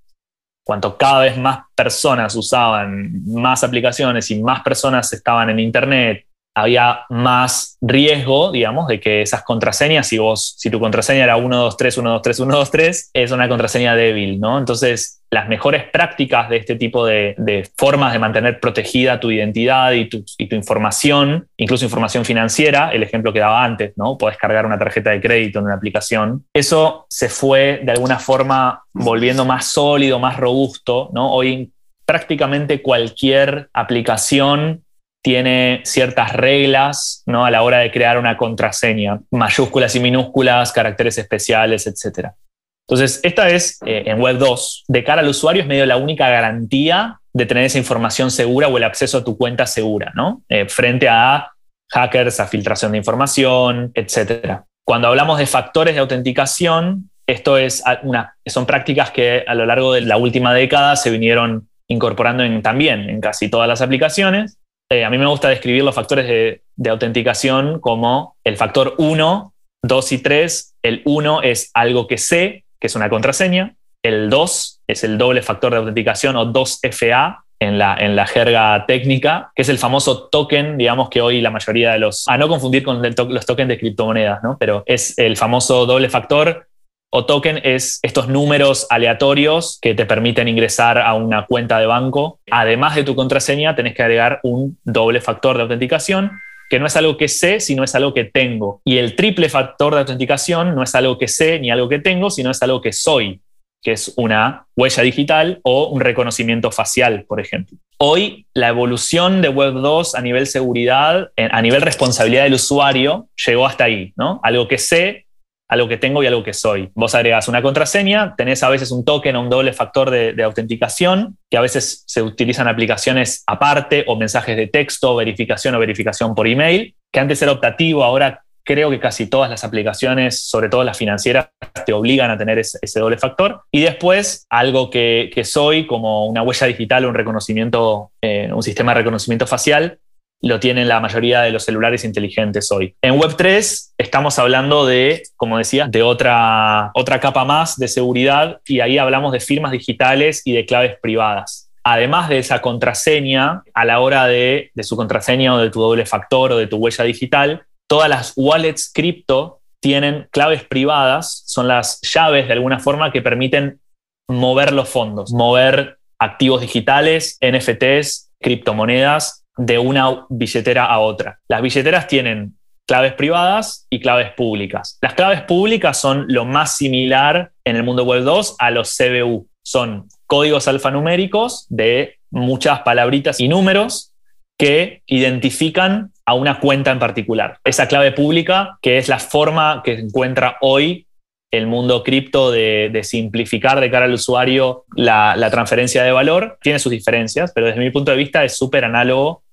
cuanto cada vez más personas usaban más aplicaciones y más personas estaban en Internet había más riesgo, digamos, de que esas contraseñas, si vos, si tu contraseña era 123, 123, 123, es una contraseña débil, ¿no? Entonces, las mejores prácticas de este tipo de, formas de mantener protegida tu identidad y tu, y tu, información, incluso información financiera, el ejemplo que daba antes, ¿no? Podés cargar una tarjeta de crédito en una aplicación. Eso se fue de alguna forma volviendo más sólido, más robusto, ¿no? Hoy prácticamente cualquier aplicación tiene ciertas reglas ¿no? a la hora de crear una contraseña, mayúsculas y minúsculas, caracteres especiales, etc. Entonces, esta es eh, en Web 2. De cara al usuario es medio la única garantía de tener esa información segura o el acceso a tu cuenta segura, ¿no? Eh, frente a hackers, a filtración de información, etc. Cuando hablamos de factores de autenticación, esto es una, son prácticas que a lo largo de la última década se vinieron incorporando también en casi todas las aplicaciones. Eh, a mí me gusta describir los factores de, autenticación como el factor 1, 2 y 3. El 1 es algo que sé, que es una contraseña. El 2 es el doble factor de autenticación o 2FA en la, en la jerga técnica, que es el famoso token, digamos que hoy la mayoría de los, a no confundir con los tokens de criptomonedas, ¿no? pero es el famoso doble factor o token es estos números aleatorios que te permiten ingresar a una cuenta de banco. Además de tu contraseña, tenés que agregar un doble factor de autenticación, que no es algo que sé, sino es algo que tengo. Y el triple factor de autenticación no es algo que sé ni algo que tengo, sino es algo que soy, que es una huella digital o un reconocimiento facial, por ejemplo. Hoy la evolución de Web 2 a nivel seguridad, a nivel responsabilidad del usuario, llegó hasta ahí, ¿no? Algo que sé algo que tengo y algo que soy. Vos agregas una contraseña, tenés a veces un token o un doble factor de, autenticación, que a veces se utilizan aplicaciones aparte o mensajes de texto, verificación o verificación por email, que antes era optativo, ahora creo que casi todas las aplicaciones, sobre todo las financieras, te obligan a tener ese, doble factor. Y después, algo que, soy, como una huella digital, un reconocimiento, eh, un sistema de reconocimiento facial, lo tienen la mayoría de los celulares inteligentes hoy. En Web3 estamos hablando de, como decía, de otra, otra capa más de seguridad y ahí hablamos de firmas digitales y de claves privadas. Además de esa contraseña, a la hora de, de su contraseña o de tu doble factor o de tu huella digital, todas las wallets cripto tienen claves privadas, son las llaves de alguna forma que permiten mover los fondos, mover activos digitales, NFTs, criptomonedas de una billetera a otra. Las billeteras tienen claves privadas y claves públicas. Las claves públicas son lo más similar en el mundo web 2 a los CBU. Son códigos alfanuméricos de muchas palabritas y números que identifican a una cuenta en particular. Esa clave pública, que es la forma que encuentra hoy el mundo cripto de, simplificar de cara al usuario la, transferencia de valor, tiene sus diferencias, pero desde mi punto de vista es súper análogo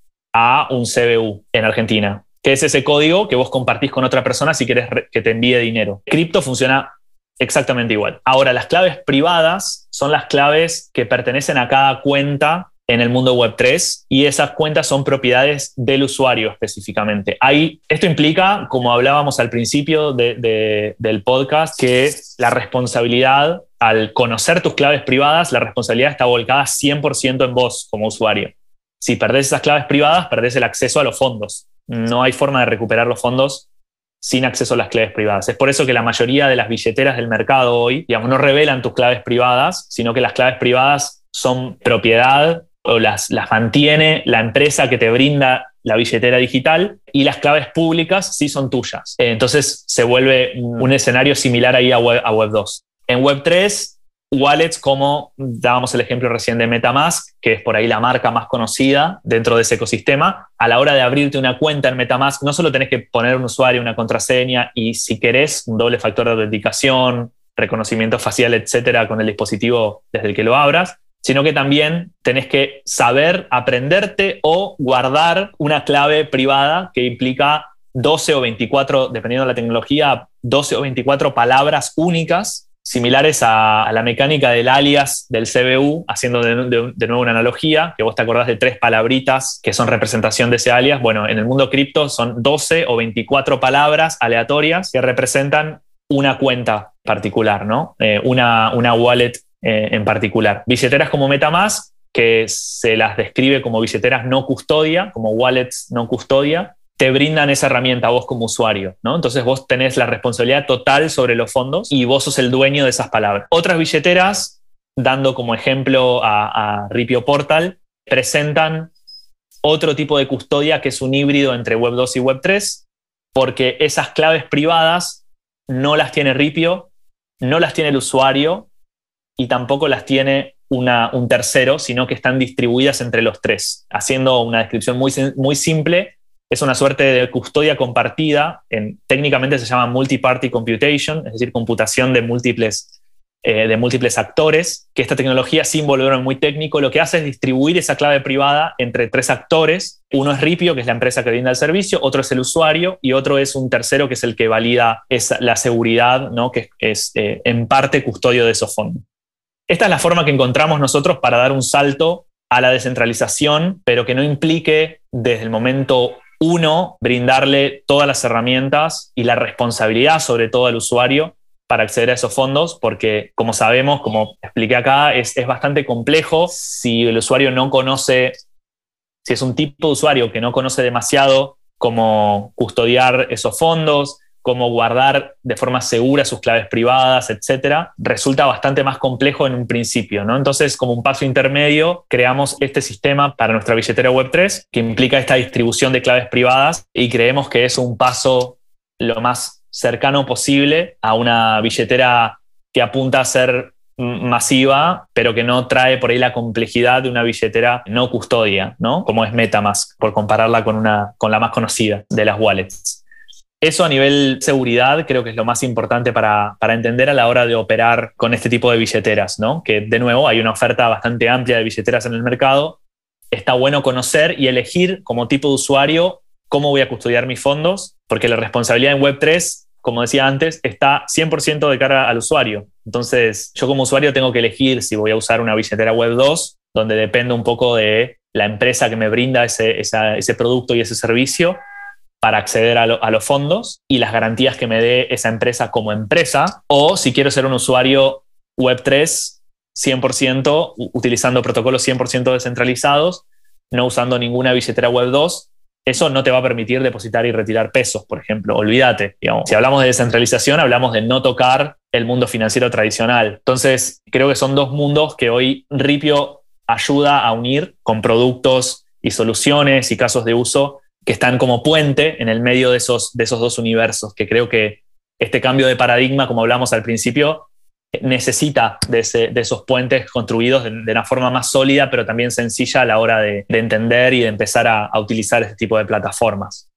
a un CBU en Argentina, que es ese código que vos compartís con otra persona si querés que te envíe dinero. Cripto funciona exactamente igual. Ahora, las claves privadas son las claves que pertenecen a cada cuenta en el mundo web 3 y esas cuentas son propiedades del usuario específicamente. Ahí, esto implica, como hablábamos al principio del podcast, que la responsabilidad, al conocer tus claves privadas, la responsabilidad está volcada 100% en vos como usuario. Si perdés esas claves privadas, perdés el acceso a los fondos. No hay forma de recuperar los fondos sin acceso a las claves privadas. Es por eso que la mayoría de las billeteras del mercado hoy, digamos, no revelan tus claves privadas, sino que las claves privadas son propiedad o las, las mantiene la empresa que te brinda la billetera digital y las claves públicas sí son tuyas. Entonces se vuelve un escenario similar ahí a Web, a Web 2. En Web 3 wallets como dábamos el ejemplo recién de Metamask, que es por ahí la marca más conocida dentro de ese ecosistema. A la hora de abrirte una cuenta en Metamask, no solo tenés que poner un usuario, una contraseña y si querés un doble factor de autenticación, reconocimiento facial, etcétera, con el dispositivo desde el que lo abras, sino que también tenés que saber aprenderte o guardar una clave privada que implica 12 o 24, dependiendo de la tecnología, 12 o 24 palabras únicas similares a, la mecánica del alias del CBU, haciendo de, nuevo una analogía, que vos te acordás de tres palabritas que son representación de ese alias. Bueno, en el mundo cripto son 12 o 24 palabras aleatorias que representan una cuenta particular, ¿no? Eh, una, una, wallet eh, en particular. Billeteras como Metamask, que se las describe como billeteras no custodia, como wallets no custodia, te brindan esa herramienta a vos como usuario, ¿no? Entonces vos tenés la responsabilidad total sobre los fondos y vos sos el dueño de esas palabras. Otras billeteras, dando como ejemplo a, Ripio Portal, presentan otro tipo de custodia que es un híbrido entre Web 2 y Web 3, porque esas claves privadas no las tiene Ripio, no las tiene el usuario y tampoco las tiene un tercero, sino que están distribuidas entre los tres. Haciendo una descripción muy, muy simple, es una suerte de custodia compartida, en, técnicamente se llama multi-party computation, es decir, computación de múltiples, eh, de múltiples actores, que esta tecnología, sin volverme muy técnico, lo que hace es distribuir esa clave privada entre tres actores. Uno es Ripio, que es la empresa que brinda el servicio, otro es el usuario y otro es un tercero, que es el que valida la seguridad, que es eh, en parte custodio de esos fondos. Esta es la forma que encontramos nosotros para dar un salto a la descentralización, pero que no implique desde el momento uno, brindarle todas las herramientas y la responsabilidad sobre todo al usuario para acceder a esos fondos, porque como sabemos, como expliqué acá, es, bastante complejo. Si el usuario no conoce, si es un tipo de usuario que no conoce demasiado cómo custodiar esos fondos, cómo guardar de forma segura sus claves privadas, etcétera, resulta bastante más complejo en un principio. ¿no? Entonces, como un paso intermedio, creamos este sistema para nuestra billetera Web3 que implica esta distribución de claves privadas y creemos que es un paso lo más cercano posible a una billetera que apunta a ser masiva, pero que no trae por ahí la complejidad de una billetera no custodia, ¿no? Como es MetaMask, por compararla con, una, con la más conocida de las wallets. Eso a nivel seguridad creo que es lo más importante para, entender a la hora de operar con este tipo de billeteras, ¿no? Que de nuevo hay una oferta bastante amplia de billeteras en el mercado. Está bueno conocer y elegir como tipo de usuario cómo voy a custodiar mis fondos, porque la responsabilidad en Web3, como decía antes, está 100% de cara al usuario. Entonces, yo como usuario tengo que elegir si voy a usar una billetera Web2, donde depende un poco de la empresa que me brinda ese, ese producto y ese servicio, para acceder a, los fondos y las garantías que me dé esa empresa como empresa, o si quiero ser un usuario Web3 100%, utilizando protocolos 100% descentralizados, no usando ninguna billetera Web2, eso no te va a permitir depositar y retirar pesos, por ejemplo. Olvídate. Si hablamos de descentralización, hablamos de no tocar el mundo financiero tradicional. Entonces, creo que son dos mundos que hoy Ripio ayuda a unir con productos y soluciones y casos de uso que están como puente en el medio de esos, de esos dos universos, que creo que este cambio de paradigma, como hablamos al principio, necesita de, esos puentes construidos de, una forma más sólida, pero también sencilla a la hora de, entender y de empezar a, a utilizar este tipo de plataformas.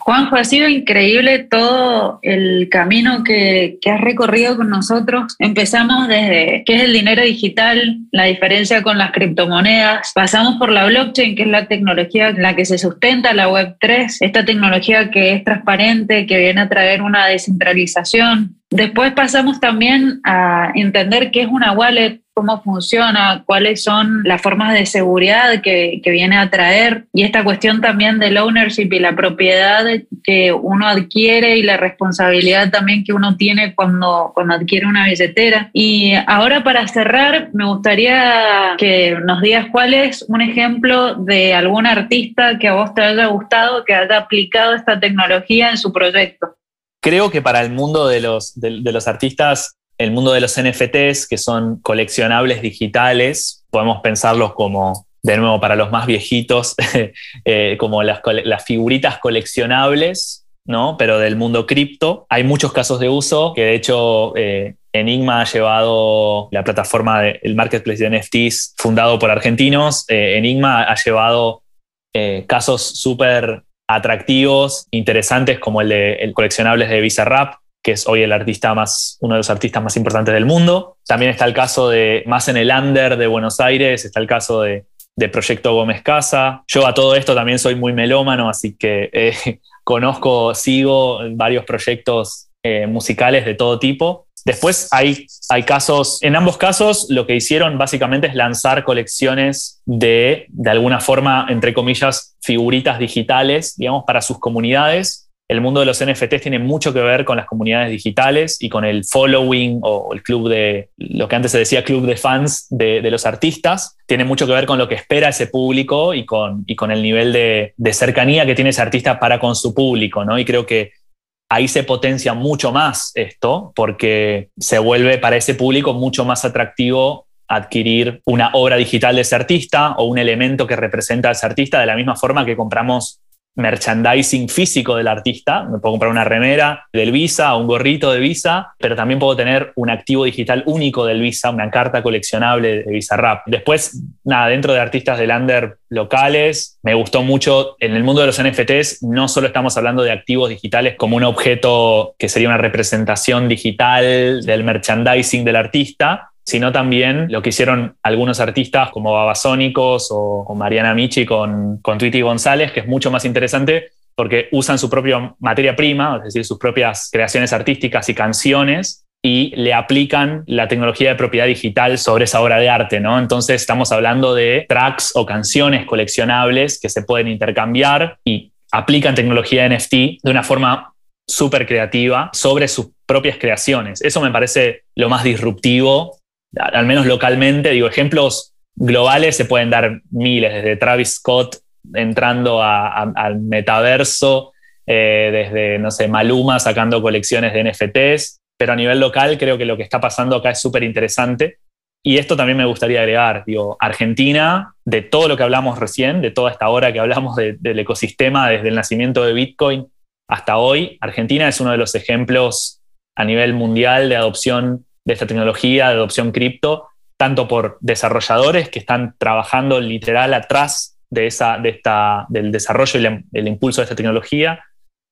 Juanjo, ha sido increíble todo el camino que, has recorrido con nosotros. Empezamos desde qué es el dinero digital, la diferencia con las criptomonedas. Pasamos por la blockchain, que es la tecnología en la que se sustenta la Web3, esta tecnología que es transparente, que viene a traer una descentralización. Después pasamos también a entender qué es una wallet, cómo funciona, cuáles son las formas de seguridad que, viene a traer y esta cuestión también del ownership y la propiedad que uno adquiere y la responsabilidad también que uno tiene cuando, cuando adquiere una billetera. Y ahora para cerrar, me gustaría que nos digas cuál es un ejemplo de algún artista que a vos te haya gustado, que haya aplicado esta tecnología en su proyecto. Creo que para el mundo de los, de los artistas el mundo de los NFTs, que son coleccionables digitales, podemos pensarlos como, de nuevo, para los más viejitos, eh, como las, figuritas coleccionables, ¿no? pero del mundo cripto. Hay muchos casos de uso que de hecho eh, Enigma ha llevado la plataforma del marketplace de NFTs fundado por argentinos. Eh, Enigma ha llevado casos súper atractivos, interesantes como el de el coleccionables de Bizarrap, que es hoy el artista más, uno de los artistas más importantes del mundo. También está el caso de, más en el under de Buenos Aires, está el caso de, Proyecto Gómez Casa. Yo a todo esto también soy muy melómano, así que eh, conozco, sigo varios proyectos eh, musicales de todo tipo. Después hay, hay casos, en ambos casos lo que hicieron básicamente es lanzar colecciones de, de alguna forma, entre comillas, figuritas digitales, digamos, para sus comunidades el mundo de los NFTs tiene mucho que ver con las comunidades digitales y con el following o el club de, lo que antes se decía club de fans de, los artistas. Tiene mucho que ver con lo que espera ese público y con, y con el nivel de, cercanía que tiene ese artista para con su público, ¿no? Y creo que ahí se potencia mucho más esto porque se vuelve para ese público mucho más atractivo adquirir una obra digital de ese artista o un elemento que representa a ese artista de la misma forma que compramos merchandising físico del artista. Me puedo comprar una remera del Visa o un gorrito de Visa, pero también puedo tener un activo digital único del Visa, una carta coleccionable de Visa Rap. Después, nada, dentro de artistas del under locales, me gustó mucho en el mundo de los NFTs, no solo estamos hablando de activos digitales como un objeto que sería una representación digital del merchandising del artista, sino también lo que hicieron algunos artistas como Babasónicos o, Mariana Michi con, con Tweety González, que es mucho más interesante porque usan su propia materia prima, es decir, sus propias creaciones artísticas y canciones, y le aplican la tecnología de propiedad digital sobre esa obra de arte, ¿no? Entonces estamos hablando de tracks o canciones coleccionables que se pueden intercambiar y aplican tecnología NFT de una forma súper creativa sobre sus propias creaciones. Eso me parece lo más disruptivo al menos localmente, digo, ejemplos globales se pueden dar miles, desde Travis Scott entrando al metaverso, eh, desde, no sé, Maluma sacando colecciones de NFTs, pero a nivel local creo que lo que está pasando acá es súper interesante. Y esto también me gustaría agregar, digo, Argentina, de todo lo que hablamos recién, de toda esta hora que hablamos del ecosistema desde el nacimiento de Bitcoin hasta hoy, Argentina es uno de los ejemplos a nivel mundial de adopción de esta tecnología de adopción cripto, tanto por desarrolladores que están trabajando literal atrás de esa, de esta, del desarrollo y el, impulso de esta tecnología,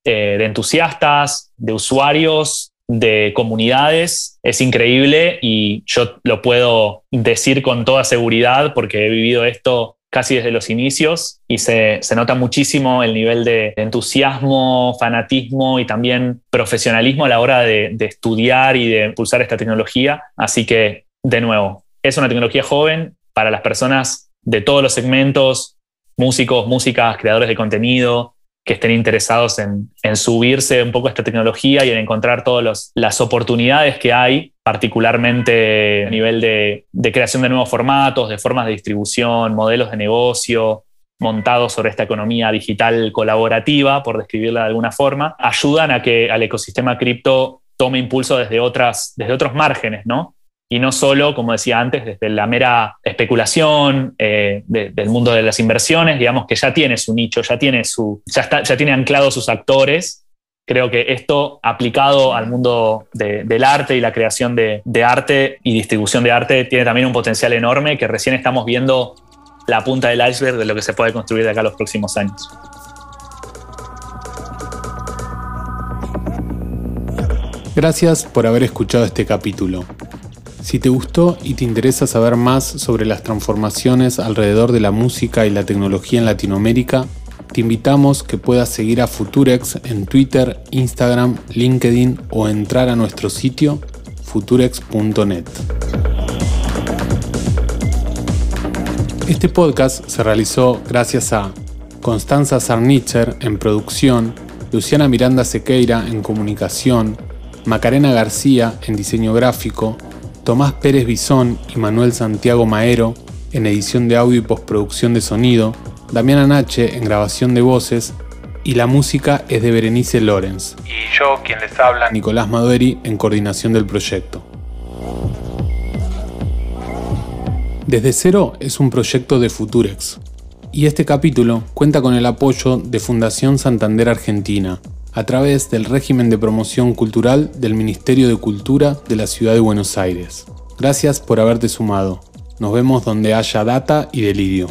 eh, de entusiastas, de usuarios, de comunidades. Es increíble y yo lo puedo decir con toda seguridad porque he vivido esto casi desde los inicios y se, nota muchísimo el nivel de entusiasmo, fanatismo y también profesionalismo a la hora de, estudiar y de impulsar esta tecnología. Así que, de nuevo, es una tecnología joven para las personas de todos los segmentos, músicos, músicas, creadores de contenido, que estén interesados en, subirse un poco a esta tecnología y en encontrar todas las oportunidades que hay particularmente a nivel de, creación de nuevos formatos, de formas de distribución, modelos de negocio montados sobre esta economía digital colaborativa, por describirla de alguna forma, ayudan a que al ecosistema cripto tome impulso desde, otras, desde otros márgenes, ¿no? Y no solo, como decía antes, desde la mera especulación eh, del mundo de las inversiones, digamos que ya tiene su nicho, ya tiene, su, ya, está, ya tiene anclados sus actores Creo que esto aplicado al mundo del arte y la creación de, arte y distribución de arte tiene también un potencial enorme que recién estamos viendo la punta del iceberg de lo que se puede construir de acá a los próximos años. Gracias por haber escuchado este capítulo. Si te gustó y te interesa saber más sobre las transformaciones alrededor de la música y la tecnología en Latinoamérica, te invitamos que puedas seguir a Futurex en Twitter, Instagram, LinkedIn o entrar a nuestro sitio futurex.net. Este podcast se realizó gracias a Constanza Sarnitzer en producción, Luciana Miranda Sequeira en comunicación, Macarena García en diseño gráfico, Tomás Pérez Bisón y Manuel Santiago Maero en edición de audio y postproducción de sonido, Damián Anache en grabación de voces y la música es de Berenice Lorenz. Y yo, quien les habla, Nicolás Madueri, en coordinación del proyecto. Desde Cero es un proyecto de Futurex y este capítulo cuenta con el apoyo de Fundación Santander Argentina a través del régimen de promoción cultural del Ministerio de Cultura de la Ciudad de Buenos Aires. Gracias por haberte sumado. Nos vemos donde haya data y delirio.